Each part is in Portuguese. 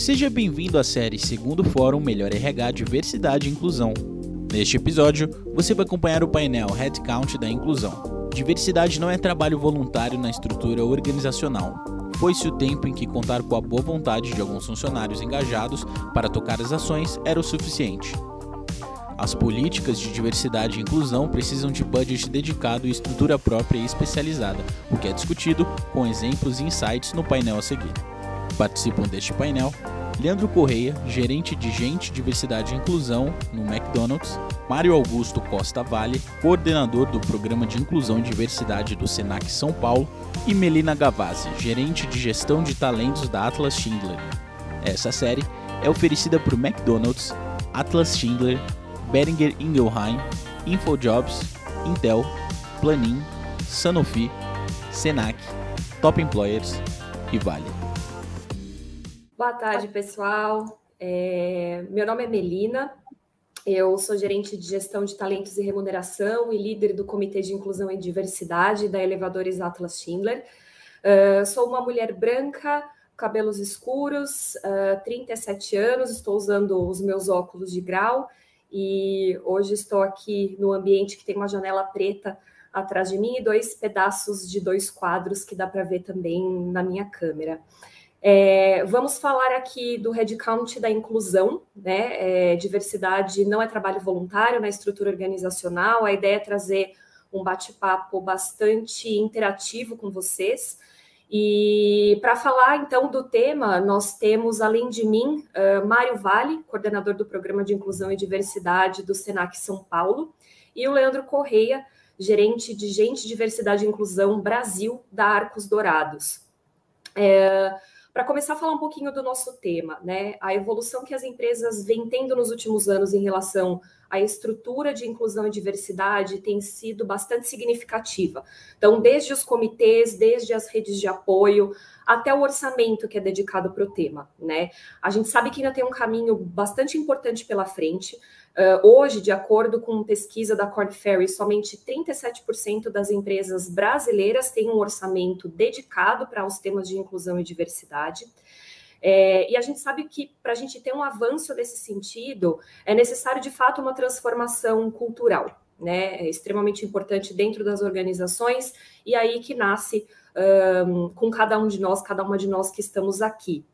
Seja bem-vindo à série Segundo Fórum Melhor RH Diversidade e Inclusão. Neste episódio, você vai acompanhar o painel Headcount da Inclusão. Diversidade não é trabalho voluntário na estrutura organizacional. Foi-se o tempo em que contar com a boa vontade de alguns funcionários engajados para tocar as ações era o suficiente. As políticas de diversidade e inclusão precisam de budget dedicado e estrutura própria e especializada, o que é discutido com exemplos e insights no painel a seguir. Participam deste painel Leandro Correia, gerente de Gente, Diversidade e Inclusão no McDonald's, Mário Augusto Costa Vale, coordenador do Programa de Inclusão e Diversidade do Senac São Paulo, e Melina Gavazzi, gerente de Gestão de Talentos da Atlas Schindler. Essa série é oferecida por McDonald's, Atlas Schindler, Beringer Ingelheim, InfoJobs, Intel, Planin, Sanofi, Senac, Top Employers e Vale. Boa tarde, pessoal. É, meu nome é Melina, eu sou gerente de gestão de talentos e remuneração e líder do Comitê de Inclusão e Diversidade da Elevadores Atlas Schindler. Uh, sou uma mulher branca, cabelos escuros, uh, 37 anos, estou usando os meus óculos de grau e hoje estou aqui no ambiente que tem uma janela preta atrás de mim e dois pedaços de dois quadros que dá para ver também na minha câmera. É, vamos falar aqui do headcount da inclusão, né? É, diversidade não é trabalho voluntário na estrutura organizacional. A ideia é trazer um bate-papo bastante interativo com vocês. E para falar então do tema, nós temos, além de mim, uh, Mário Vale, coordenador do Programa de Inclusão e Diversidade do SENAC São Paulo, e o Leandro Correia, gerente de Gente, Diversidade e Inclusão Brasil da Arcos Dourados. É, para começar a falar um pouquinho do nosso tema, né? A evolução que as empresas vêm tendo nos últimos anos em relação à estrutura de inclusão e diversidade tem sido bastante significativa. Então, desde os comitês, desde as redes de apoio, até o orçamento que é dedicado para o tema, né? A gente sabe que ainda tem um caminho bastante importante pela frente. Uh, hoje, de acordo com pesquisa da Corn Ferry, somente 37% das empresas brasileiras têm um orçamento dedicado para os temas de inclusão e diversidade. É, e a gente sabe que para a gente ter um avanço nesse sentido, é necessário de fato uma transformação cultural, né? É extremamente importante dentro das organizações, e aí que nasce um, com cada um de nós, cada uma de nós que estamos aqui.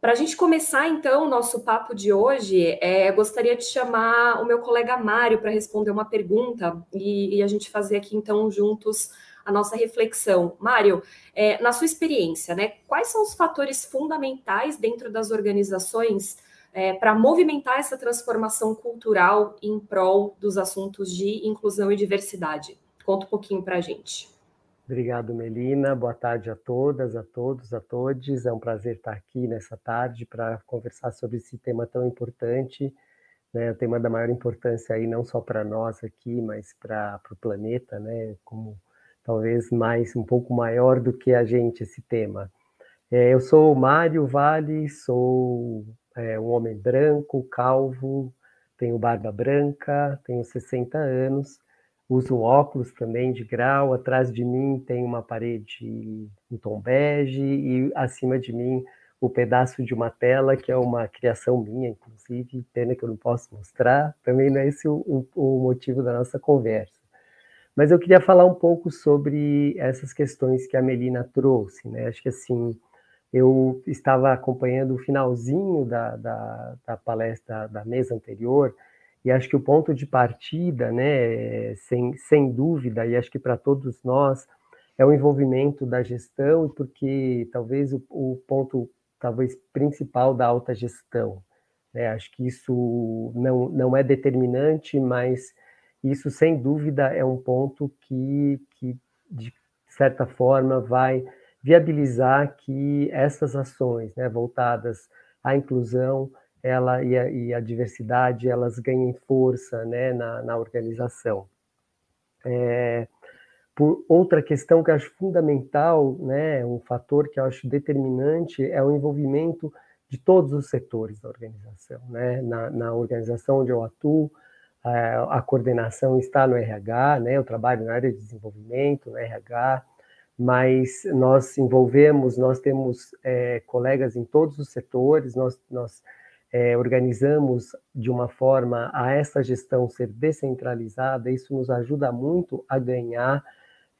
Para a gente começar, então, o nosso papo de hoje, é, gostaria de chamar o meu colega Mário para responder uma pergunta e, e, a gente fazer aqui, então, juntos a nossa reflexão. Mário, é, na sua experiência, né, quais são os fatores fundamentais dentro das organizações é, para movimentar essa transformação cultural em prol dos assuntos de inclusão e diversidade? Conta um pouquinho para a gente. Obrigado, Melina. Boa tarde a todas, a todos, a todos. É um prazer estar aqui nessa tarde para conversar sobre esse tema tão importante, né? O tema da maior importância aí não só para nós aqui, mas para o planeta, né? Como talvez mais um pouco maior do que a gente esse tema. É, eu sou Mário Vale, sou é, um homem branco, calvo, tenho barba branca, tenho 60 anos uso óculos também de grau, atrás de mim tem uma parede em tom bege e acima de mim o pedaço de uma tela que é uma criação minha, inclusive, pena que eu não posso mostrar, também não é esse o, o motivo da nossa conversa. Mas eu queria falar um pouco sobre essas questões que a Melina trouxe, né? Acho que assim, eu estava acompanhando o finalzinho da, da, da palestra da mesa anterior, e acho que o ponto de partida, né, sem, sem dúvida, e acho que para todos nós, é o envolvimento da gestão, porque talvez o, o ponto talvez principal da alta gestão. Né? Acho que isso não, não é determinante, mas isso sem dúvida é um ponto que, que de certa forma vai viabilizar que essas ações né, voltadas à inclusão, ela e a, e a diversidade elas ganhem força né, na, na organização. É, por outra questão que eu acho fundamental, né, um fator que eu acho determinante é o envolvimento de todos os setores da organização. Né? Na, na organização onde eu atuo, a, a, coordenação está no RH, né? eu trabalho na área de desenvolvimento, no RH, mas nós envolvemos, nós temos é, colegas em todos os setores, nós, nós é, organizamos de uma forma a essa gestão ser descentralizada, isso nos ajuda muito a ganhar,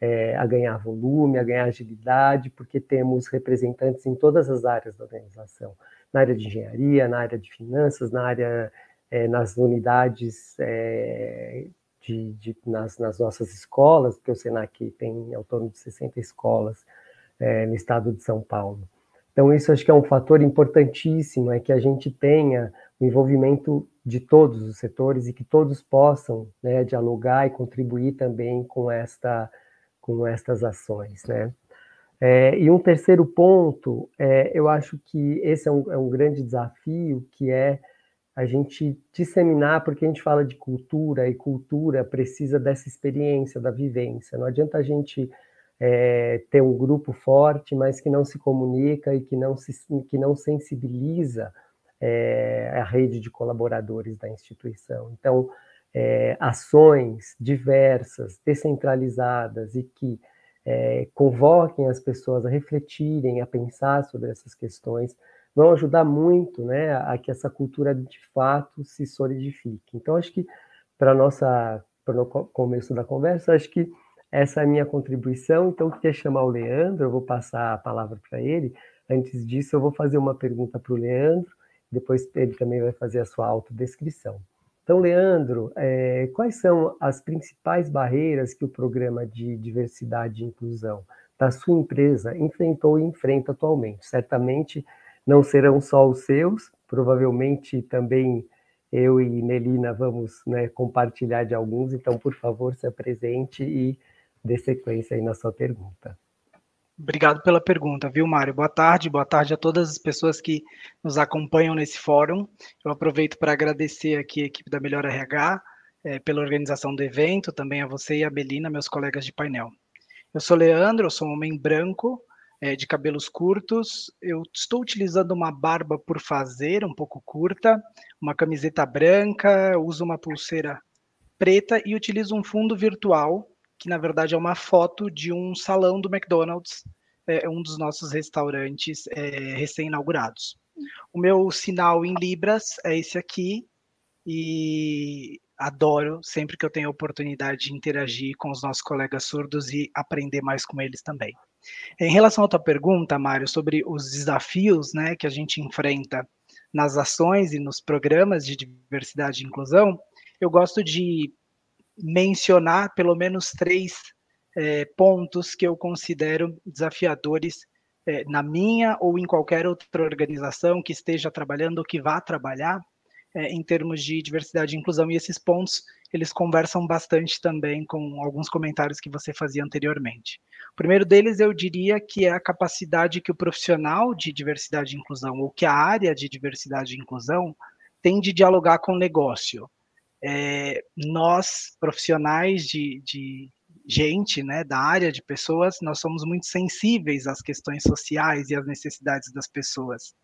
é, a ganhar volume, a ganhar agilidade, porque temos representantes em todas as áreas da organização, na área de engenharia, na área de finanças, na área, é, nas unidades é, de, de, nas, nas, nossas escolas, porque o Senac tem ao torno de 60 escolas é, no estado de São Paulo. Então, isso acho que é um fator importantíssimo, é que a gente tenha o envolvimento de todos os setores e que todos possam né, dialogar e contribuir também com, esta, com estas ações. Né? É, e um terceiro ponto, é, eu acho que esse é um, é um grande desafio, que é a gente disseminar, porque a gente fala de cultura, e cultura precisa dessa experiência, da vivência. Não adianta a gente é, ter um grupo forte, mas que não se comunica e que não, se, que não sensibiliza é, a rede de colaboradores da instituição. Então, é, ações diversas, descentralizadas e que é, convoquem as pessoas a refletirem, a pensar sobre essas questões, vão ajudar muito né, a que essa cultura de fato se solidifique. Então, acho que para nossa para o começo da conversa, acho que essa é a minha contribuição. Então, eu queria chamar o Leandro, eu vou passar a palavra para ele. Antes disso, eu vou fazer uma pergunta para o Leandro, depois ele também vai fazer a sua autodescrição. Então, Leandro, é, quais são as principais barreiras que o programa de diversidade e inclusão da sua empresa enfrentou e enfrenta atualmente? Certamente, não serão só os seus, provavelmente também eu e Melina vamos né, compartilhar de alguns, então, por favor, se apresente e dê sequência aí na sua pergunta. Obrigado pela pergunta, viu, Mário? Boa tarde, boa tarde a todas as pessoas que nos acompanham nesse fórum. Eu aproveito para agradecer aqui a equipe da Melhor RH é, pela organização do evento, também a você e a Belina, meus colegas de painel. Eu sou Leandro, eu sou um homem branco, é, de cabelos curtos. Eu estou utilizando uma barba por fazer, um pouco curta, uma camiseta branca, uso uma pulseira preta e utilizo um fundo virtual, que na verdade é uma foto de um salão do McDonald's, é, um dos nossos restaurantes é, recém-inaugurados. O meu sinal em Libras é esse aqui, e adoro sempre que eu tenho a oportunidade de interagir com os nossos colegas surdos e aprender mais com eles também. Em relação à tua pergunta, Mário, sobre os desafios né, que a gente enfrenta nas ações e nos programas de diversidade e inclusão, eu gosto de mencionar pelo menos três é, pontos que eu considero desafiadores é, na minha ou em qualquer outra organização que esteja trabalhando ou que vá trabalhar é, em termos de diversidade e inclusão. E esses pontos eles conversam bastante também com alguns comentários que você fazia anteriormente. O primeiro deles, eu diria que é a capacidade que o profissional de diversidade e inclusão, ou que a área de diversidade e inclusão, tem de dialogar com o negócio. É, nós, profissionais de, de gente, né, da área de pessoas, nós somos muito sensíveis às questões sociais e às necessidades das pessoas.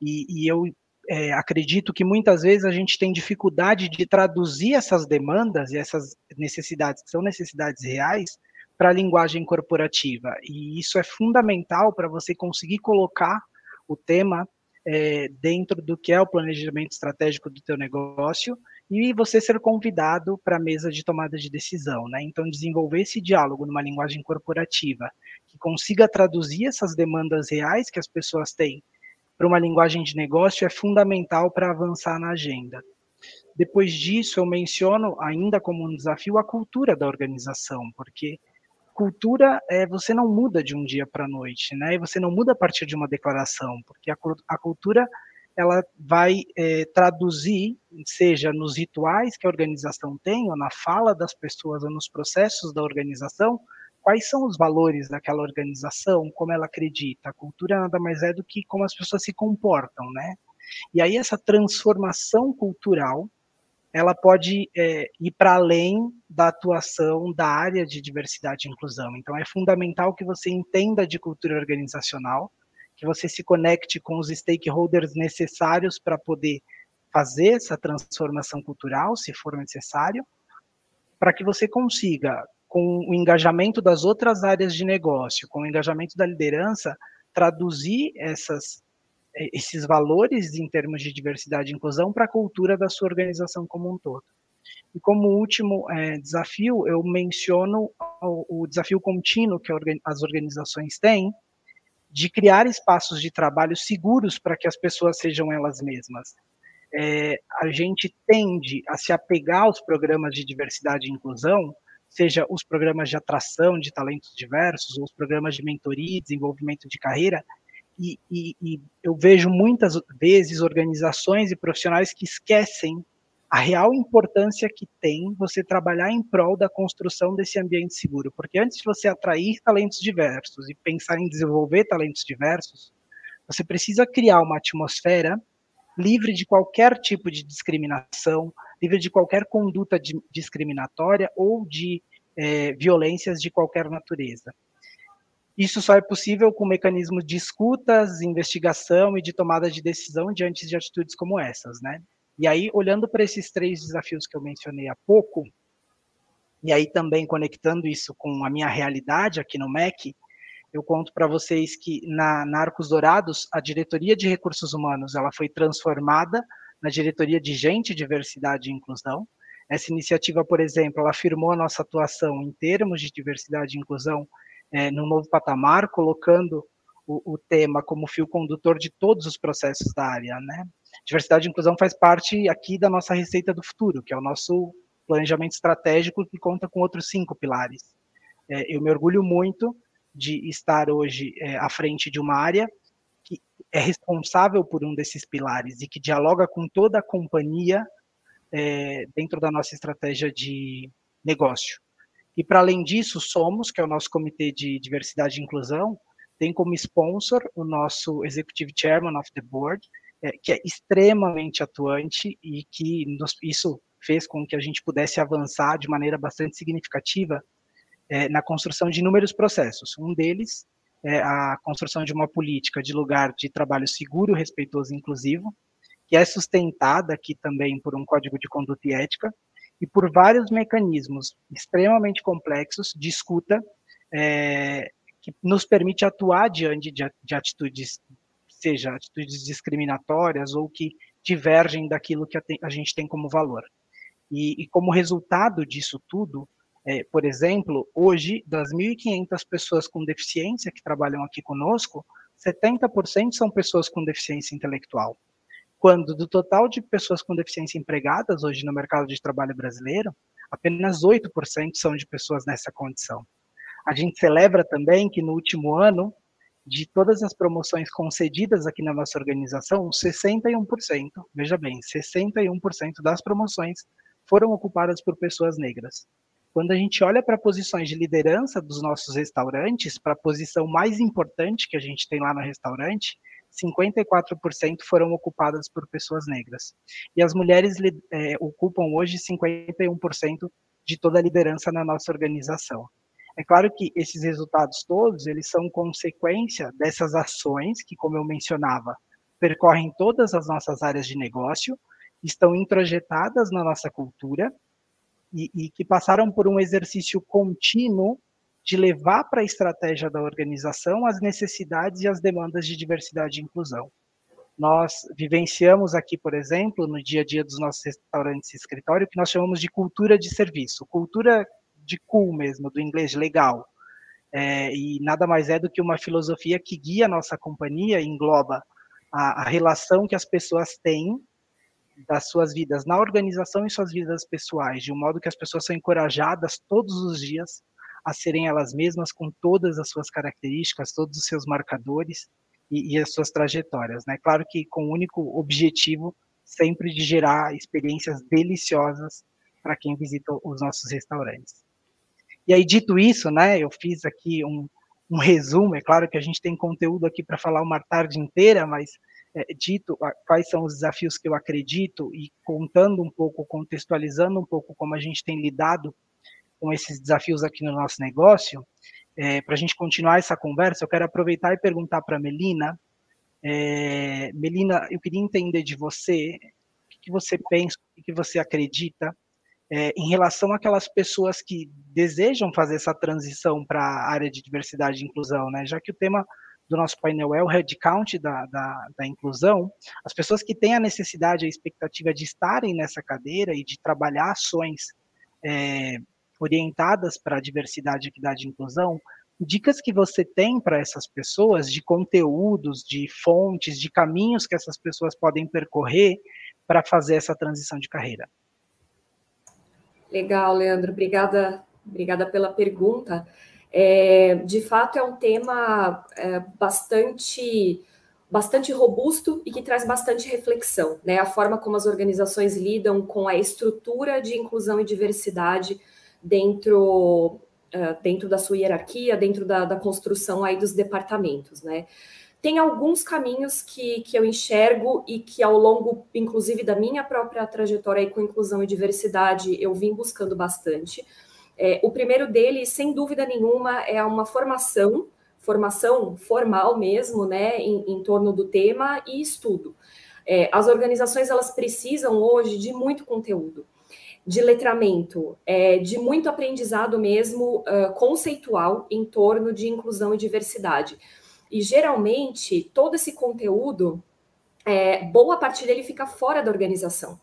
E, e eu é, acredito que muitas vezes a gente tem dificuldade de traduzir essas demandas e essas necessidades, que são necessidades reais, para a linguagem corporativa. E isso é fundamental para você conseguir colocar o tema é, dentro do que é o planejamento estratégico do teu negócio e você ser convidado para a mesa de tomada de decisão, né? Então desenvolver esse diálogo numa linguagem corporativa que consiga traduzir essas demandas reais que as pessoas têm para uma linguagem de negócio é fundamental para avançar na agenda. Depois disso, eu menciono ainda como um desafio a cultura da organização, porque cultura é você não muda de um dia para a noite, né? E você não muda a partir de uma declaração, porque a, a cultura ela vai é, traduzir, seja nos rituais que a organização tem, ou na fala das pessoas, ou nos processos da organização, quais são os valores daquela organização, como ela acredita. A cultura nada mais é do que como as pessoas se comportam, né? E aí essa transformação cultural, ela pode é, ir para além da atuação da área de diversidade e inclusão. Então é fundamental que você entenda de cultura organizacional, que você se conecte com os stakeholders necessários para poder fazer essa transformação cultural, se for necessário, para que você consiga com o engajamento das outras áreas de negócio, com o engajamento da liderança, traduzir essas, é, esses valores em termos de diversidade e inclusão para a cultura da sua organização como um todo. E como último é, desafio, eu menciono o, o desafio contínuo que as organizações têm de criar espaços de trabalho seguros para que as pessoas sejam elas mesmas. É, a gente tende a se apegar aos programas de diversidade e inclusão, seja os programas de atração de talentos diversos, ou os programas de mentoria e desenvolvimento de carreira, e, e, e eu vejo muitas vezes organizações e profissionais que esquecem a real importância que tem você trabalhar em prol da construção desse ambiente seguro. Porque antes de você atrair talentos diversos e pensar em desenvolver talentos diversos, você precisa criar uma atmosfera livre de qualquer tipo de discriminação, livre de qualquer conduta de, discriminatória ou de é, violências de qualquer natureza. Isso só é possível com mecanismos de escutas, investigação e de tomada de decisão diante de atitudes como essas, né? E aí, olhando para esses três desafios que eu mencionei há pouco, e aí também conectando isso com a minha realidade aqui no MEC, eu conto para vocês que na, na Arcos Dourados, a diretoria de recursos humanos ela foi transformada na diretoria de gente, diversidade e inclusão. Essa iniciativa, por exemplo, ela afirmou a nossa atuação em termos de diversidade e inclusão é, no novo patamar, colocando o, o, tema como fio condutor de todos os processos da área, né? Diversidade e inclusão faz parte aqui da nossa receita do futuro, que é o nosso planejamento estratégico que conta com outros cinco pilares. É, eu me orgulho muito de estar hoje é, à frente de uma área que é responsável por um desses pilares e que dialoga com toda a companhia é, dentro da nossa estratégia de negócio. E para além disso, Somos, que é o nosso comitê de diversidade e inclusão, tem como sponsor o nosso Executive Chairman of the Board, é, que é extremamente atuante e que nos, isso fez com que a gente pudesse avançar de maneira bastante significativa é, na construção de inúmeros processos. Um deles é a construção de uma política de lugar de trabalho seguro, respeitoso e inclusivo, que é sustentada aqui também por um código de conduta e ética e por vários mecanismos extremamente complexos de escuta é, que nos permite atuar diante de, de atitudes seja atitudes discriminatórias ou que divergem daquilo que a, gente tem como valor. E, e como resultado disso tudo, é, por exemplo, hoje, das 1.500 pessoas com deficiência que trabalham aqui conosco, 70% são pessoas com deficiência intelectual. Quando do total de pessoas com deficiência empregadas hoje no mercado de trabalho brasileiro, apenas 8% são de pessoas nessa condição. A gente celebra também que no último ano de todas as promoções concedidas aqui na nossa organização, 61%, veja bem, 61% das promoções foram ocupadas por pessoas negras. Quando a gente olha para posições de liderança dos nossos restaurantes, para a posição mais importante que a gente tem lá no restaurante, 54% foram ocupadas por pessoas negras. E as mulheres é, ocupam hoje 51% de toda a liderança na nossa organização. É claro que esses resultados todos, eles são consequência dessas ações que, como eu mencionava, percorrem todas as nossas áreas de negócio, estão introjetadas na nossa cultura e, e que passaram por um exercício contínuo de levar para a estratégia da organização as necessidades e as demandas de diversidade e inclusão. Nós vivenciamos aqui, por exemplo, no dia a dia dos nossos restaurantes e escritório, que nós chamamos de cultura de serviço. Cultura de cool mesmo, do inglês legal. É, e nada mais é do que uma filosofia que guia a nossa companhia, engloba a, a relação que as pessoas têm das suas vidas na organização e suas vidas pessoais, de um modo que as pessoas são encorajadas todos os dias a serem elas mesmas com todas as suas características, todos os seus marcadores e, e as suas trajetórias, né? Claro que com o único objetivo sempre de gerar experiências deliciosas para quem visita os nossos restaurantes. E aí, dito isso, né, eu fiz aqui um, um resumo, é claro que a gente tem conteúdo aqui para falar uma tarde inteira, mas é, dito quais são os desafios que eu acredito e contando um pouco, contextualizando um pouco como a gente tem lidado com esses desafios aqui no nosso negócio, é, para a gente continuar essa conversa, eu quero aproveitar e perguntar para a Melina. É, Melina, eu queria entender de você o que, que você pensa, o que, que você acredita é, em relação àquelas pessoas que desejam fazer essa transição para a área de diversidade e inclusão, né? Já que o tema do nosso painel é o headcount da, da, da inclusão, as pessoas que têm a necessidade, a expectativa de estarem nessa cadeira e de trabalhar ações é, orientadas para a diversidade, equidade e inclusão, dicas que você tem para essas pessoas de conteúdos, de fontes, de caminhos que essas pessoas podem percorrer para fazer essa transição de carreira? Legal, Leandro. Obrigada, obrigada pela pergunta. É, de fato, é um tema é, bastante bastante robusto e que traz bastante reflexão, né? A forma como as organizações lidam com a estrutura de inclusão e diversidade dentro, uh, dentro da sua hierarquia, dentro da, da, construção aí dos departamentos, né? Tem alguns caminhos que, que eu enxergo e que ao longo, inclusive, da minha própria trajetória com inclusão e diversidade, eu vim buscando bastante. É, o primeiro deles, sem dúvida nenhuma, é uma formação, formação formal mesmo, né, em, em torno do tema e estudo. É, as organizações elas precisam hoje de muito conteúdo de letramento, é, de muito aprendizado mesmo uh, conceitual em torno de inclusão e diversidade. E geralmente todo esse conteúdo, é, boa parte dele fica fora da organização.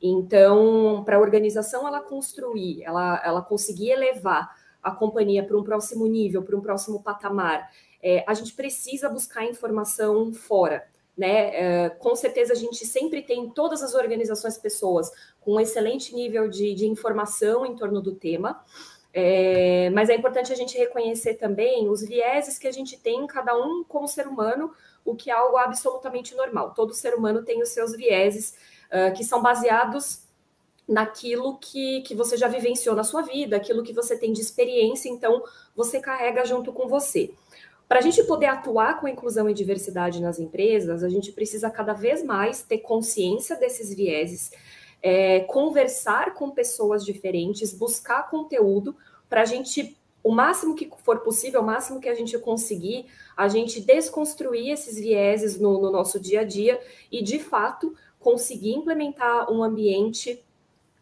Então, para a organização ela construir, ela, ela conseguir elevar a companhia para um próximo nível, para um próximo patamar, é, a gente precisa buscar informação fora né? É, com certeza a gente sempre tem em todas as organizações pessoas com um excelente nível de, de informação em torno do tema. É, mas é importante a gente reconhecer também os vieses que a gente tem, cada um como ser humano, o que é algo absolutamente normal. Todo ser humano tem os seus vieses, uh, que são baseados naquilo que, que você já vivenciou na sua vida, aquilo que você tem de experiência, então você carrega junto com você. Para a gente poder atuar com inclusão e diversidade nas empresas, a gente precisa cada vez mais ter consciência desses vieses, é, conversar com pessoas diferentes, buscar conteúdo para a gente, o máximo que for possível, o máximo que a gente conseguir, a gente desconstruir esses vieses no, no nosso dia a dia e, de fato, conseguir implementar um ambiente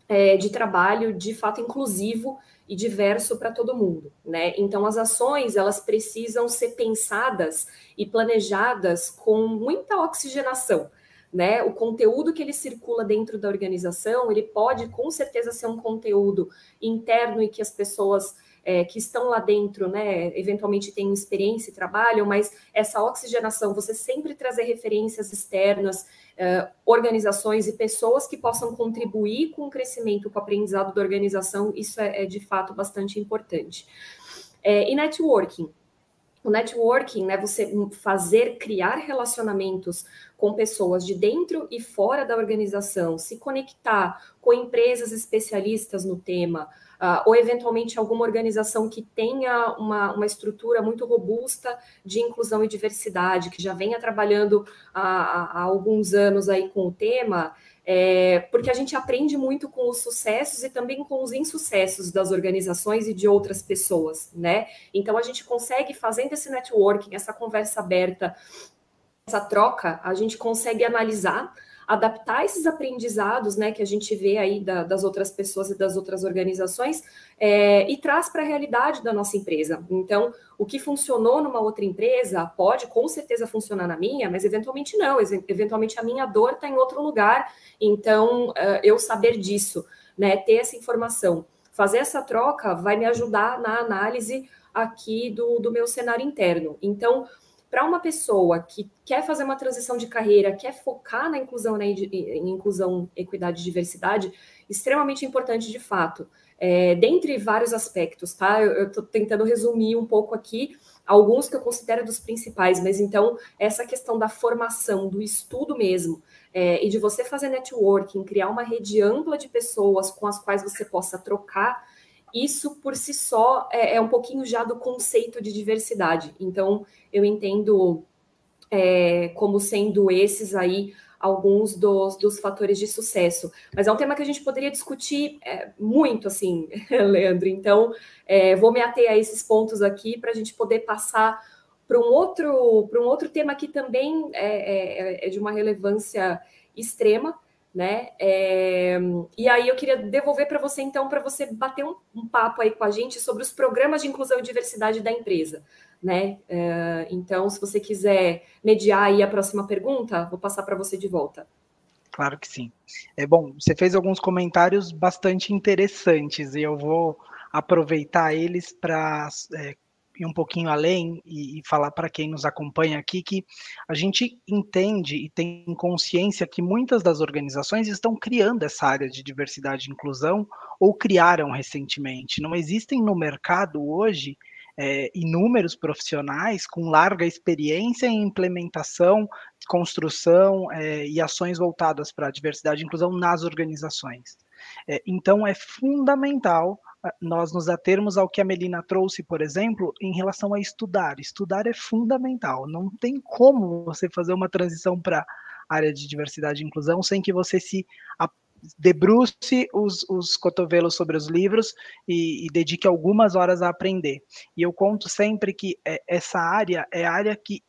é, de trabalho de fato inclusivo e diverso para todo mundo, né? Então as ações elas precisam ser pensadas e planejadas com muita oxigenação, né? O conteúdo que ele circula dentro da organização, ele pode com certeza ser um conteúdo interno e que as pessoas é, que estão lá dentro, né, eventualmente têm experiência e trabalham, mas essa oxigenação, você sempre trazer referências externas, uh, organizações e pessoas que possam contribuir com o crescimento, com o aprendizado da organização, isso é, é de fato bastante importante. É, e networking. O networking, né, você fazer, criar relacionamentos com pessoas de dentro e fora da organização, se conectar com empresas especialistas no tema, uh, ou eventualmente alguma organização que tenha uma, uma estrutura muito robusta de inclusão e diversidade, que já venha trabalhando há, há alguns anos aí com o tema, é, porque a gente aprende muito com os sucessos e também com os insucessos das organizações e de outras pessoas, né? Então a gente consegue, fazendo esse networking, essa conversa aberta, essa troca, a gente consegue analisar adaptar esses aprendizados, né, que a gente vê aí da, das outras pessoas e das outras organizações é, e traz para a realidade da nossa empresa. Então, o que funcionou numa outra empresa pode com certeza funcionar na minha, mas eventualmente não. Eventualmente a minha dor está em outro lugar. Então, uh, eu saber disso, né, ter essa informação, fazer essa troca vai me ajudar na análise aqui do, do meu cenário interno. Então, para uma pessoa que quer fazer uma transição de carreira, quer focar na inclusão, né, em inclusão, equidade e diversidade, extremamente importante de fato. É, dentre vários aspectos, tá? Eu estou tentando resumir um pouco aqui alguns que eu considero dos principais, mas então essa questão da formação, do estudo mesmo, é, e de você fazer networking, criar uma rede ampla de pessoas com as quais você possa trocar isso por si só é, é, um pouquinho já do conceito de diversidade. Então, eu entendo é, como sendo esses aí alguns dos, dos fatores de sucesso. Mas é um tema que a gente poderia discutir é, muito, assim, Leandro. Então, é, vou me ater a esses pontos aqui para a gente poder passar para um outro para um outro tema que também é, é, é de uma relevância extrema, né? É, e aí eu queria devolver para você, então, para você bater um, um, papo aí com a gente sobre os programas de inclusão e diversidade da empresa, né? É, então, se você quiser mediar aí a próxima pergunta, vou passar para você de volta. Claro que sim. É bom, você fez alguns comentários bastante interessantes e eu vou aproveitar eles para é, ir um pouquinho além e, e falar para quem nos acompanha aqui que a gente entende e tem consciência que muitas das organizações estão criando essa área de diversidade e inclusão ou criaram recentemente. Não existem no mercado hoje é, inúmeros profissionais com larga experiência em implementação, construção é, e ações voltadas para a diversidade e inclusão nas organizações. É, então, é fundamental nós nos atermos ao que a Melina trouxe, por exemplo, em relação a estudar. Estudar é fundamental. Não tem como você fazer uma transição para área de diversidade e inclusão sem que você se debruce os, os cotovelos sobre os livros e, e, dedique algumas horas a aprender. E eu conto sempre que é, essa área é a área que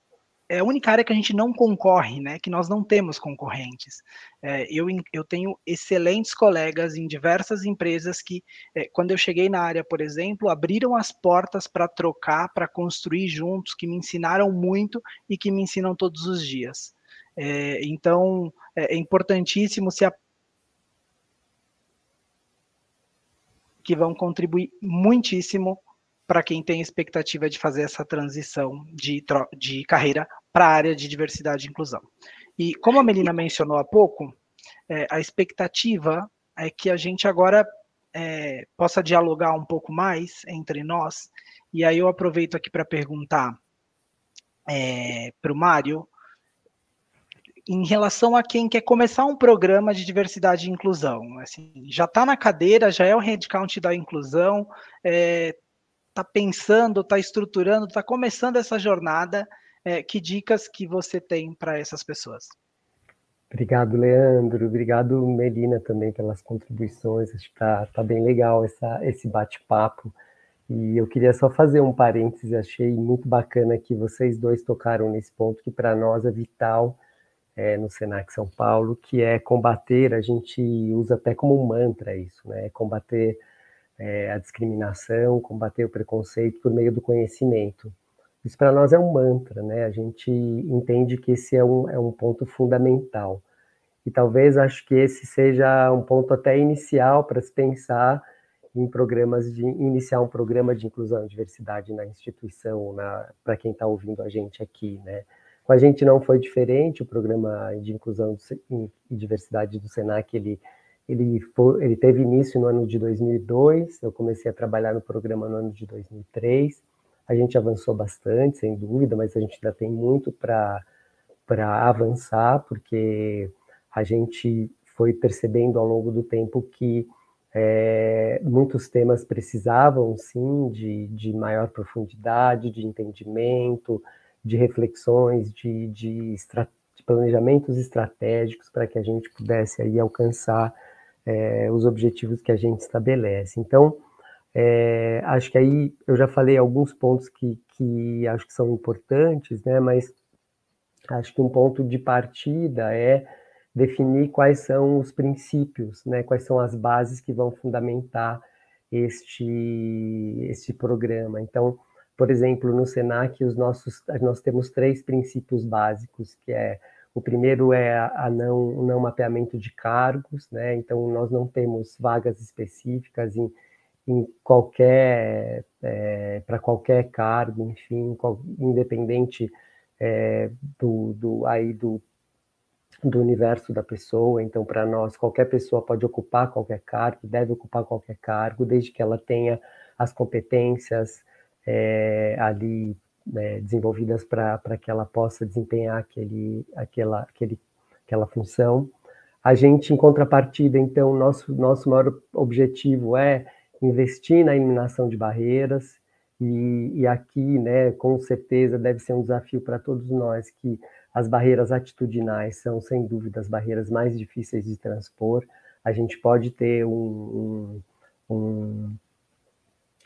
é a única área que a gente não concorre, né? Que nós não temos concorrentes. É, eu, eu tenho excelentes colegas em diversas empresas que, é, quando eu cheguei na área, por exemplo, abriram as portas para trocar, para construir juntos, que me ensinaram muito e que me ensinam todos os dias. É, então, é, é importantíssimo se a que vão contribuir muitíssimo para quem tem expectativa de fazer essa transição de, de carreira para a área de diversidade e inclusão. E como a Melina mencionou há pouco, é, a expectativa é que a gente agora é, possa dialogar um pouco mais entre nós. E aí eu aproveito aqui para perguntar é, para o Mário em relação a quem quer começar um programa de diversidade e inclusão. Assim, já está na cadeira, já é o headcount da inclusão, é, está pensando, está estruturando, está começando essa jornada, é, que dicas que você tem para essas pessoas? Obrigado, Leandro. Obrigado, Melina, também pelas contribuições. Acho que está tá bem legal essa, esse bate-papo. E eu queria só fazer um parêntese. Achei muito bacana que vocês dois tocaram nesse ponto que para nós é vital é, no Senac São Paulo, que é combater. A gente usa até como um mantra isso, né? Combater é, a discriminação, combater o preconceito por meio do conhecimento. Isso para nós é um mantra, né? A gente entende que esse é um, é um ponto fundamental. E talvez acho que esse seja um ponto até inicial para se pensar em programas de iniciar um programa de inclusão e diversidade na instituição, para quem está ouvindo a gente aqui, né? Com a gente não foi diferente, o programa de inclusão e diversidade do Senac, ele ele, foi, ele teve início no ano de 2002, eu comecei a trabalhar no programa no ano de 2003. A gente avançou bastante, sem dúvida, mas a gente ainda tem muito para avançar, porque a gente foi percebendo ao longo do tempo que é, muitos temas precisavam, sim, de, de maior profundidade, de entendimento, de reflexões, de, de, de planejamentos estratégicos para que a gente pudesse aí alcançar é, os objetivos que a gente estabelece. Então, é, acho que aí eu já falei alguns pontos que, que acho que são importantes, né? Mas acho que um ponto de partida é definir quais são os princípios, né? Quais são as bases que vão fundamentar este este programa. Então, por exemplo, no Senac, os nossos nós temos três princípios básicos, que é o primeiro é a não, o não mapeamento de cargos, né? Então, nós não temos vagas específicas em, em qualquer, é, para qualquer cargo, enfim, independente é, do, do, aí do, do universo da pessoa. Então, para nós, qualquer pessoa pode ocupar qualquer cargo, deve ocupar qualquer cargo, desde que ela tenha as competências é, ali né, desenvolvidas para que ela possa desempenhar aquele, aquela, aquele, aquela função. A gente, em contrapartida, então, nosso, nosso maior objetivo é investir na eliminação de barreiras, e, e aqui, né, com certeza, deve ser um desafio para todos nós que as barreiras atitudinais são, sem dúvida, as barreiras mais difíceis de transpor. A gente pode ter um, um, um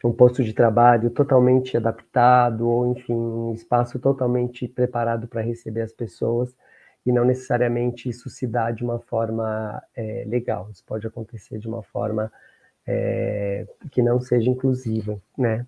um posto de trabalho totalmente adaptado, ou enfim, um espaço totalmente preparado para receber as pessoas. e não necessariamente isso se dá de uma forma é, legal, isso pode acontecer de uma forma é, que não seja inclusiva, né?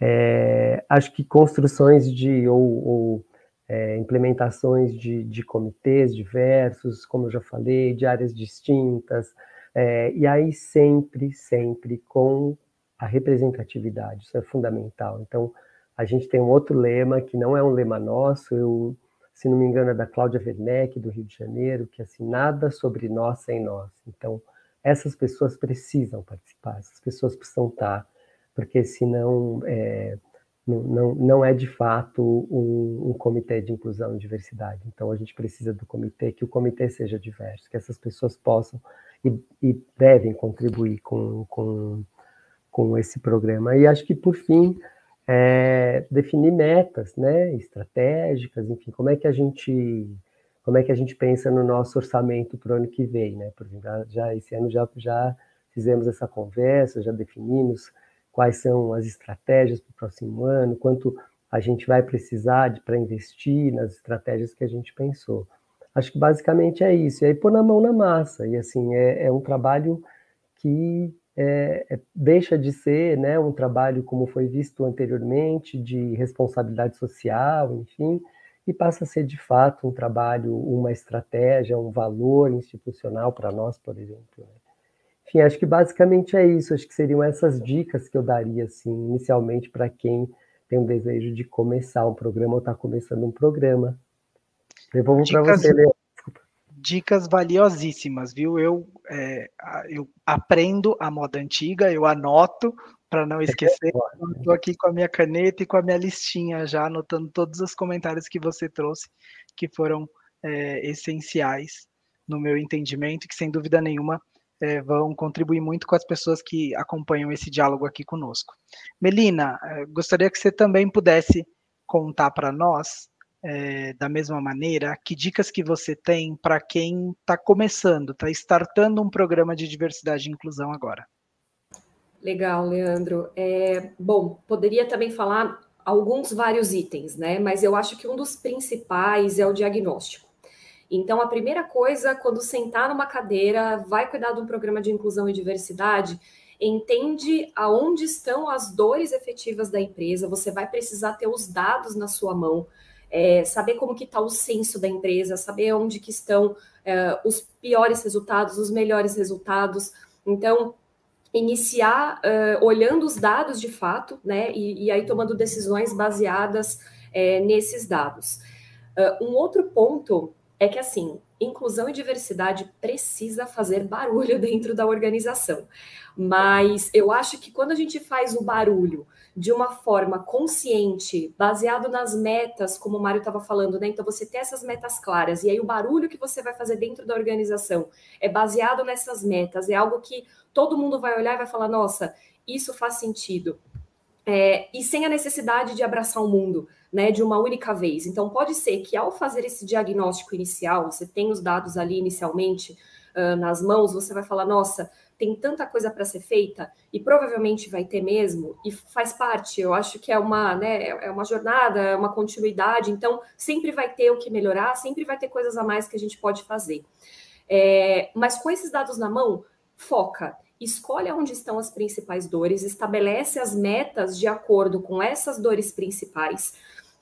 É, acho que construções de ou, ou é, implementações de, de, comitês diversos, como eu já falei, de áreas distintas, é, e aí sempre, sempre com a representatividade, isso é fundamental. Então, a gente tem um outro lema que não é um lema nosso, eu, se não me engano, é da Cláudia Werneck, do Rio de Janeiro, que é assim, nada sobre nós sem nós. Então, essas pessoas precisam participar, essas pessoas precisam estar, porque senão é, não, não, não é de fato um, um, comitê de inclusão e diversidade. Então, a gente precisa do comitê, que o comitê seja diverso, que essas pessoas possam e, e devem contribuir com, com, com esse programa. E acho que, por fim, é, definir metas, né, estratégicas, enfim, como é que a gente como é que a gente pensa no nosso orçamento para o ano que vem, né? Por exemplo, já, já esse ano já, já fizemos essa conversa, já definimos quais são as estratégias para o próximo ano, quanto a gente vai precisar para investir nas estratégias que a gente pensou. Acho que basicamente é isso. E aí pôr na mão na massa. E assim, é, é um trabalho que é, é, deixa de ser né, um trabalho, como foi visto anteriormente, de responsabilidade social, enfim, e passa a ser de fato um trabalho, uma estratégia, um valor institucional para nós, por exemplo. Né? Enfim, acho que basicamente é isso. Acho que seriam essas dicas que eu daria, assim, inicialmente para quem tem um desejo de começar um programa ou está começando um programa. Devolvo para você, Leandro dicas valiosíssimas, viu? Eu, é, eu aprendo a moda antiga, eu anoto para não esquecer. Estou aqui com a minha caneta e com a minha listinha já, anotando todos os comentários que você trouxe, que foram é, essenciais no meu entendimento, que sem dúvida nenhuma é, vão contribuir muito com as pessoas que acompanham esse diálogo aqui conosco. Melina, é, gostaria que você também pudesse contar para nós é, da mesma maneira, que dicas que você tem para quem está começando, está startando um programa de diversidade e inclusão agora? Legal, Leandro. É, bom, poderia também falar alguns vários itens, né? Mas eu acho que um dos principais é o diagnóstico. Então, a primeira coisa, quando sentar numa cadeira, vai cuidar de um programa de inclusão e diversidade, entende aonde estão as dores efetivas da empresa, você vai precisar ter os dados na sua mão, é, saber como que está o censo da empresa, saber onde que estão é, os piores resultados, os melhores resultados. Então, iniciar uh, olhando os dados de fato, né, e, e aí tomando decisões baseadas é, nesses dados. Uh, um outro ponto é que, assim, inclusão e diversidade precisa fazer barulho dentro da organização. Mas eu acho que quando a gente faz o barulho de uma forma consciente, baseado nas metas, como o Mário estava falando, né? Então você tem essas metas claras, e aí o barulho que você vai fazer dentro da organização é baseado nessas metas, é algo que todo mundo vai olhar e vai falar: nossa, isso faz sentido. É, e sem a necessidade de abraçar o mundo, né, de uma única vez. Então, pode ser que ao fazer esse diagnóstico inicial, você tem os dados ali inicialmente uh, nas mãos, você vai falar: nossa, tem tanta coisa para ser feita e provavelmente vai ter mesmo e faz parte. Eu acho que é uma, né, é uma jornada, é uma continuidade. Então sempre vai ter o que melhorar, sempre vai ter coisas a mais que a gente pode fazer. É, mas com esses dados na mão, foca. Escolhe onde estão as principais dores, estabelece as metas de acordo com essas dores principais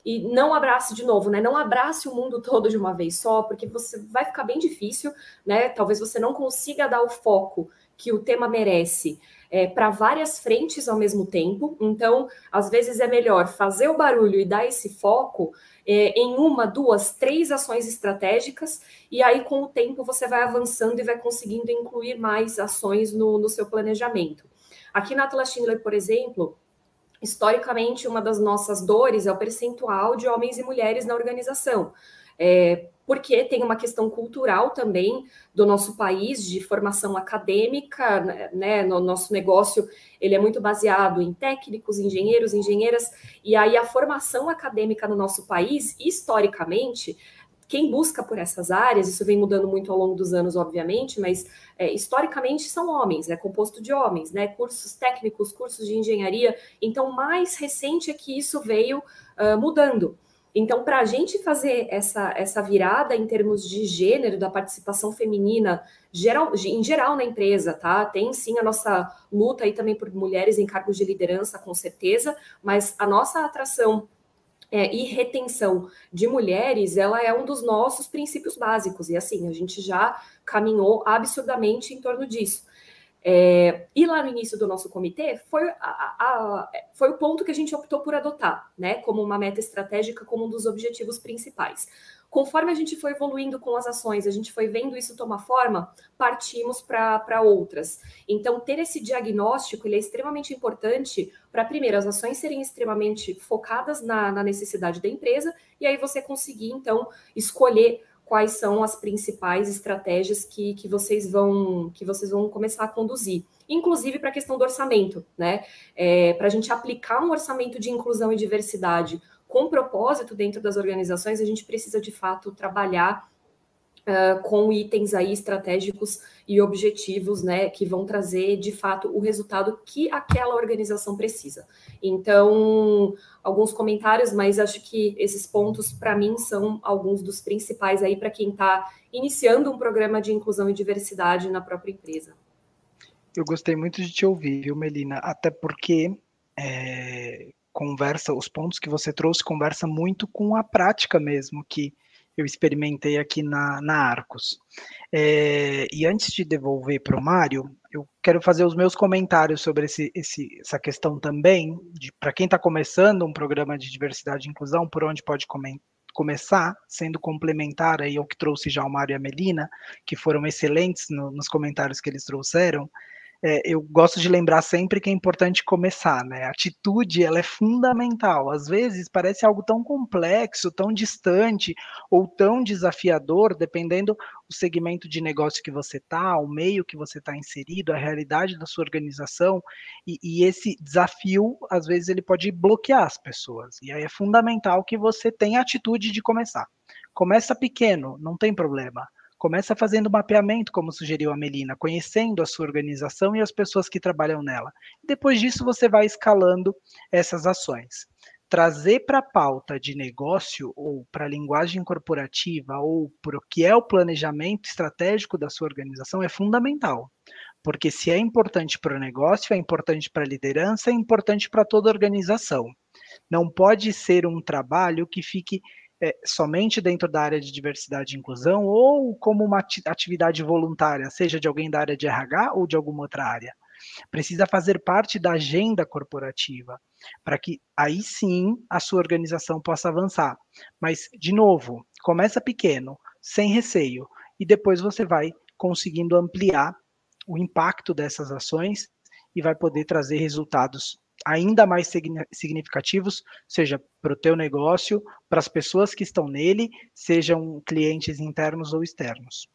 e não abrace de novo, né? Não abrace o mundo todo de uma vez só, porque você vai ficar bem difícil, né? Talvez você não consiga dar o foco que o tema merece é, para várias frentes ao mesmo tempo. Então, às vezes é melhor fazer o barulho e dar esse foco é, em uma, duas, três ações estratégicas, e aí com o tempo você vai avançando e vai conseguindo incluir mais ações no, no seu planejamento. Aqui na Atlas Schindler, por exemplo, historicamente, uma das nossas dores é o percentual de homens e mulheres na organização. É, porque tem uma questão cultural também do nosso país de formação acadêmica, né? No nosso negócio ele é muito baseado em técnicos, engenheiros, engenheiras, e aí a formação acadêmica no nosso país, historicamente, quem busca por essas áreas, isso vem mudando muito ao longo dos anos, obviamente, mas é, historicamente são homens, é composto de homens, né? Cursos técnicos, cursos de engenharia. Então, mais recente é que isso veio uh, mudando. Então, para a gente fazer essa, essa virada em termos de gênero, da participação feminina geral, em geral na empresa, tá? Tem sim a nossa luta aí também por mulheres em cargos de liderança, com certeza, mas a nossa atração é, e retenção de mulheres, ela é um dos nossos princípios básicos, e assim, a gente já caminhou absurdamente em torno disso. É, e lá no início do nosso comitê foi, a, a, foi o ponto que a gente optou por adotar, né, como uma meta estratégica, como um dos objetivos principais. Conforme a gente foi evoluindo com as ações, a gente foi vendo isso tomar forma, partimos para outras. Então, ter esse diagnóstico ele é extremamente importante para, primeiro, as ações serem extremamente focadas na, na necessidade da empresa, e aí você conseguir, então, escolher quais são as principais estratégias que, que vocês vão que vocês vão começar a conduzir, inclusive para a questão do orçamento, né? É, para a gente aplicar um orçamento de inclusão e diversidade com propósito dentro das organizações, a gente precisa de fato trabalhar uh, com itens aí estratégicos e objetivos, né, que vão trazer de fato o resultado que aquela organização precisa. Então, alguns comentários, mas acho que esses pontos, para mim, são alguns dos principais aí para quem está iniciando um programa de inclusão e diversidade na própria empresa. Eu gostei muito de te ouvir, viu, Melina? Até porque é, conversa, os pontos que você trouxe conversa muito com a prática mesmo, que eu experimentei aqui na, na Arcos. É, e antes de devolver para o Mário, eu quero fazer os meus comentários sobre esse, esse, essa questão também, para quem está começando um programa de diversidade e inclusão, por onde pode começar, sendo complementar aí ao que trouxe já o Mário e a Melina, que foram excelentes no, nos comentários que eles trouxeram, é, eu gosto de lembrar sempre que é importante começar, né? A atitude, ela é fundamental. Às vezes parece algo tão complexo, tão distante ou tão desafiador, dependendo do segmento de negócio que você está, o meio que você está inserido, a realidade da sua organização, e, e esse desafio, às vezes, ele pode bloquear as pessoas. E aí é fundamental que você tenha a atitude de começar. Começa pequeno, não tem problema Começa fazendo mapeamento, como sugeriu a Melina, conhecendo a sua organização e as pessoas que trabalham nela. Depois disso, você vai escalando essas ações. Trazer para a pauta de negócio, ou para a linguagem corporativa, ou para o que é o planejamento estratégico da sua organização é fundamental. Porque se é importante para o negócio, é importante para a liderança, é importante para toda a organização. Não pode ser um trabalho que fique é, somente dentro da área de diversidade e inclusão ou como uma atividade voluntária, seja de alguém da área de RH ou de alguma outra área. Precisa fazer parte da agenda corporativa, para que aí sim a sua organização possa avançar. Mas, de novo, começa pequeno, sem receio, e depois você vai conseguindo ampliar o impacto dessas ações e vai poder trazer resultados ainda mais significativos, seja para o teu negócio, para as pessoas que estão nele, sejam clientes internos ou externos.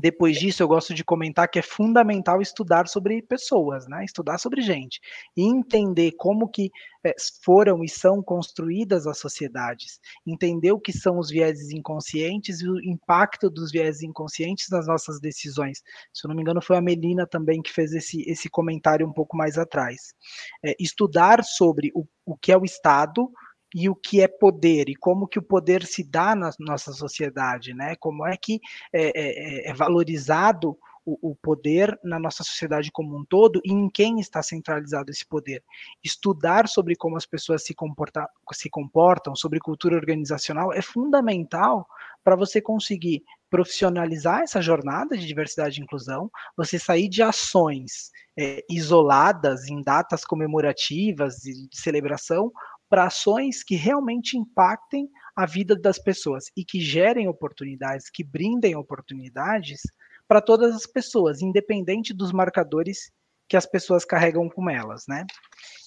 Depois disso, eu gosto de comentar que é fundamental estudar sobre pessoas, né? Estudar sobre gente e entender como que é, foram e são construídas as sociedades, entender o que são os vieses inconscientes e o impacto dos vieses inconscientes nas nossas decisões. Se eu não me engano, foi a Melina também que fez esse, esse comentário um pouco mais atrás. É, estudar sobre o, o que é o Estado, e o que é poder e como que o poder se dá na nossa sociedade, né? Como é que é, é, é valorizado o, o, poder na nossa sociedade como um todo e em quem está centralizado esse poder. Estudar sobre como as pessoas se, comporta, se comportam, sobre cultura organizacional, é fundamental para você conseguir profissionalizar essa jornada de diversidade e inclusão, você sair de ações é, isoladas em datas comemorativas e de celebração para ações que realmente impactem a vida das pessoas e que gerem oportunidades, que brindem oportunidades para todas as pessoas, independente dos marcadores que as pessoas carregam com elas, né?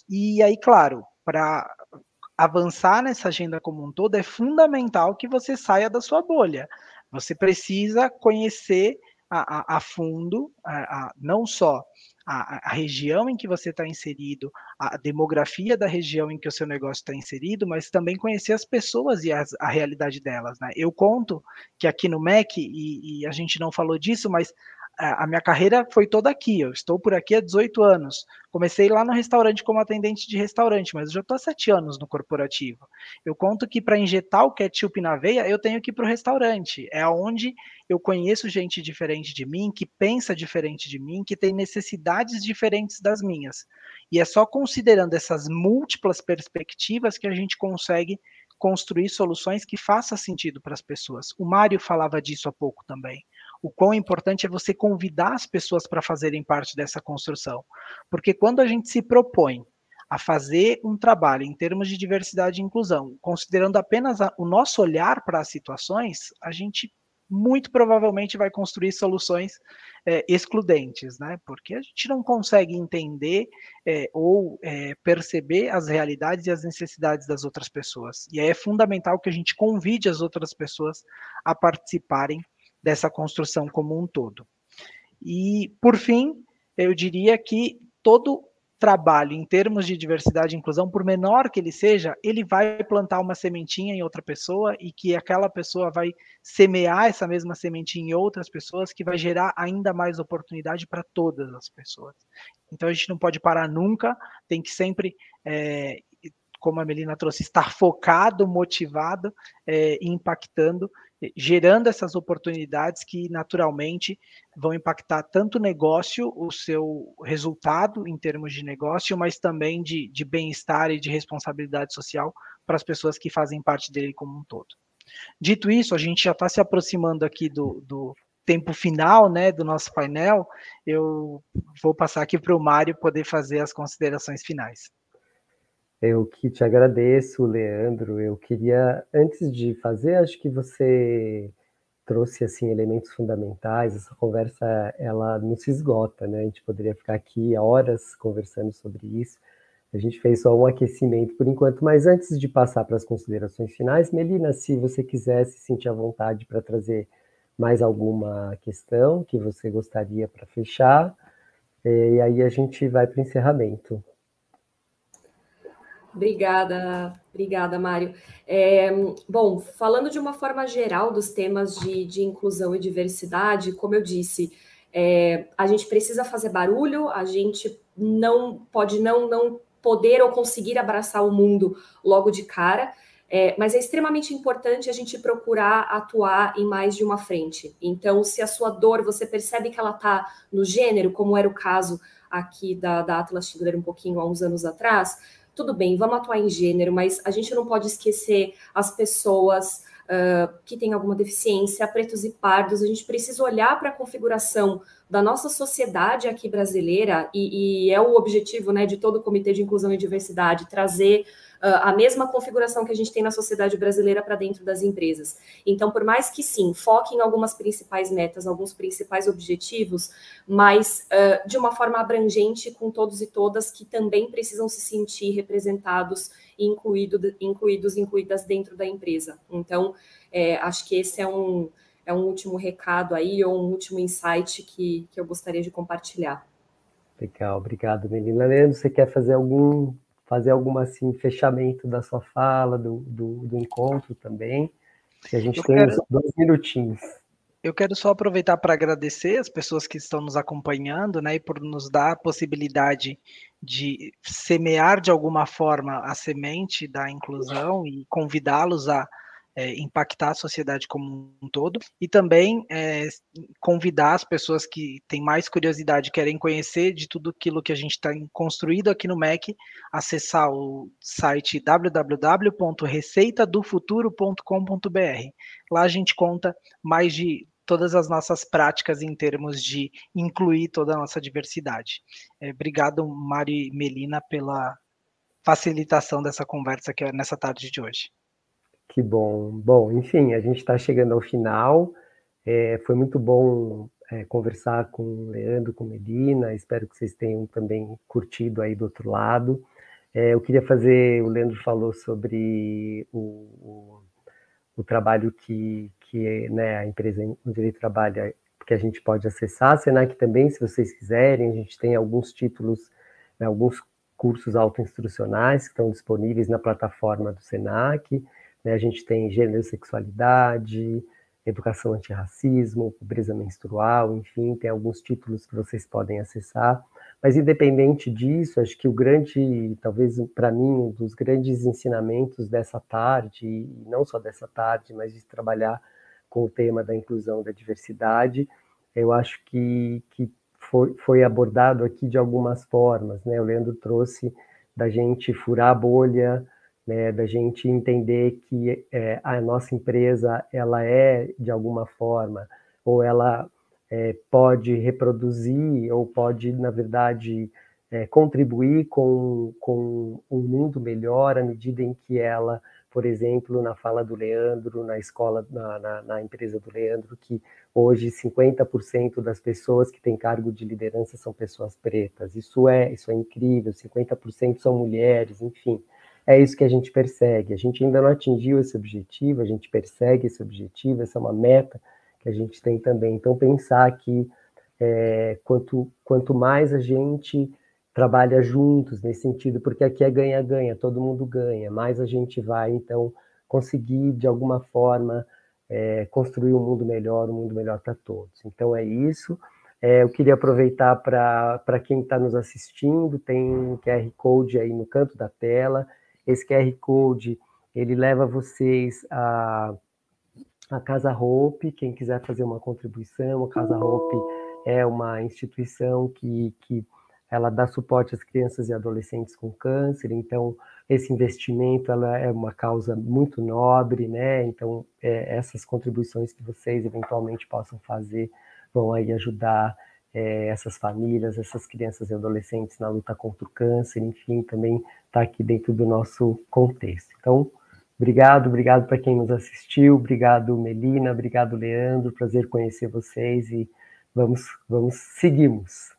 E aí, claro, para avançar nessa agenda como um todo, é fundamental que você saia da sua bolha. Você precisa conhecer a, a, a fundo, a, não só a, a, região em que você está inserido, a demografia da região em que o seu negócio está inserido, mas também conhecer as pessoas e as, a realidade delas. Né? Eu conto que aqui no MEC, e, e, a gente não falou disso, mas a minha carreira foi toda aqui, eu estou por aqui há 18 anos. Comecei lá no restaurante como atendente de restaurante, mas eu já estou há 7 anos no corporativo. Eu conto que para injetar o ketchup na veia, eu tenho que ir para o restaurante. É onde eu conheço gente diferente de mim, que pensa diferente de mim, que tem necessidades diferentes das minhas. E é só considerando essas múltiplas perspectivas que a gente consegue construir soluções que façam sentido para as pessoas. O Mário falava disso há pouco também o quão importante é você convidar as pessoas para fazerem parte dessa construção. Porque quando a gente se propõe a fazer um trabalho em termos de diversidade e inclusão, considerando apenas a, o nosso olhar para as situações, a gente muito provavelmente vai construir soluções é, excludentes, né? Porque a gente não consegue entender é, ou é, perceber as realidades e as necessidades das outras pessoas. E aí é fundamental que a gente convide as outras pessoas a participarem dessa construção como um todo. E, por fim, eu diria que todo trabalho em termos de diversidade e inclusão, por menor que ele seja, ele vai plantar uma sementinha em outra pessoa e que aquela pessoa vai semear essa mesma sementinha em outras pessoas, que vai gerar ainda mais oportunidade para todas as pessoas. Então a gente não pode parar nunca, tem que sempre é, como a Melina trouxe, estar focado, motivado é, impactando, gerando essas oportunidades que naturalmente vão impactar tanto o negócio, o seu resultado em termos de negócio, mas também de, de bem-estar e de responsabilidade social para as pessoas que fazem parte dele como um todo. Dito isso, a gente já está se aproximando aqui do, do tempo final né, do nosso painel. Eu vou passar aqui para o Mário poder fazer as considerações finais. Eu que te agradeço, Leandro. Eu queria, antes de fazer, acho que você trouxe assim elementos fundamentais. Essa conversa ela não se esgota, né? A gente poderia ficar aqui horas conversando sobre isso. A gente fez só um aquecimento por enquanto, mas antes de passar para as considerações finais, Melina, se você quisesse sentir à vontade para trazer mais alguma questão que você gostaria para fechar, eh, e aí a gente vai para o encerramento. Obrigada, obrigada, Mário. É, bom, falando de uma forma geral dos temas de, de inclusão e diversidade, como eu disse, é, a gente precisa fazer barulho, a gente não pode não, não poder ou conseguir abraçar o mundo logo de cara, é, mas é extremamente importante a gente procurar atuar em mais de uma frente. Então, se a sua dor, você percebe que ela está no gênero, como era o caso aqui da, da Atlas Schindler um pouquinho há uns anos atrás, tudo bem, vamos atuar em gênero, mas a gente não pode esquecer as pessoas uh, que têm alguma deficiência, pretos e pardos. A gente precisa olhar para a configuração da nossa sociedade aqui brasileira, e, e, é o objetivo né, de todo o Comitê de Inclusão e Diversidade, trazer a mesma configuração que a gente tem na sociedade brasileira para dentro das empresas. Então, por mais que sim, foque em algumas principais metas, alguns principais objetivos, mas uh, de uma forma abrangente com todos e todas que também precisam se sentir representados e incluído, incluídos, incluídas dentro da empresa. Então, é, acho que esse é um, é um último recado aí, ou um último insight que, que eu gostaria de compartilhar. Legal, obrigado, Melina. Leandro, você quer fazer algum fazer alguma assim fechamento da sua fala, do, do, do encontro também. Que a gente eu tem quero, dois minutinhos. Eu quero só aproveitar para agradecer as pessoas que estão nos acompanhando, né, e por nos dar a possibilidade de semear de alguma forma a semente da inclusão e convidá-los a é, impactar a sociedade como um todo e também é, convidar as pessoas que têm mais curiosidade, querem conhecer de tudo aquilo que a gente tem construído aqui no MEC, acessar o site www.receitadofuturo.com.br. Lá a gente conta mais de todas as nossas práticas em termos de incluir toda a nossa diversidade. É, obrigado, Mari Melina, pela facilitação dessa conversa aqui nessa tarde de hoje. Que bom. Bom, enfim, a gente está chegando ao final. É, foi muito bom é, conversar com o Leandro, com Medina. Espero que vocês tenham também curtido aí do outro lado. É, eu queria fazer, o Leandro falou sobre o, o, o trabalho que, que né, a empresa onde ele trabalha, que a gente pode acessar. A Senac também, se vocês quiserem, a gente tem alguns títulos, né, alguns cursos autoinstrucionais que estão disponíveis na plataforma do Senac. Né? A gente tem gênero e sexualidade, educação antirracismo, pobreza menstrual, enfim, tem alguns títulos que vocês podem acessar. Mas independente disso, acho que o grande, talvez para mim, um dos grandes ensinamentos dessa tarde, e não só dessa tarde, mas de trabalhar com o tema da inclusão da diversidade, eu acho que, que foi, foi abordado aqui de algumas formas, né? O Leandro trouxe da gente furar a bolha, né, da gente entender que é, a nossa empresa ela é de alguma forma ou ela é, pode reproduzir ou pode, na verdade, é, contribuir com, com um mundo melhor à medida em que ela, por exemplo, na fala do Leandro, na escola, na, na, na empresa do Leandro, que hoje 50% das pessoas que têm cargo de liderança são pessoas pretas. Isso é, isso é incrível, 50% são mulheres, enfim. É isso que a gente persegue. A gente ainda não atingiu esse objetivo, a gente persegue esse objetivo, essa é uma meta que a gente tem também. Então, pensar que é, quanto, quanto mais a gente trabalha juntos nesse sentido, porque aqui é ganha-ganha, todo mundo ganha, mais a gente vai, então, conseguir, de alguma forma, é, construir um mundo melhor, um mundo melhor para todos. Então, é isso. É, eu queria aproveitar para quem está nos assistindo, tem um QR Code aí no canto da tela. Esse QR Code, ele leva vocês a a Casa Hope, quem quiser fazer uma contribuição, a Casa Hope é uma instituição que, que ela dá suporte às crianças e adolescentes com câncer, então esse investimento ela é uma causa muito nobre, né? Então é, essas contribuições que vocês eventualmente possam fazer vão aí ajudar é, essas famílias, essas crianças e adolescentes na luta contra o câncer, enfim, também está aqui dentro do nosso contexto. Então Obrigado, obrigado para quem nos assistiu, obrigado Melina, obrigado Leandro, prazer conhecer vocês e vamos, vamos seguimos.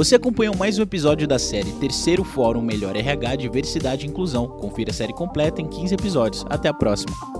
Você acompanhou mais um episódio da série Terceiro Fórum Melhor RH Diversidade e Inclusão. Confira a série completa em 15 episódios. Até a próxima.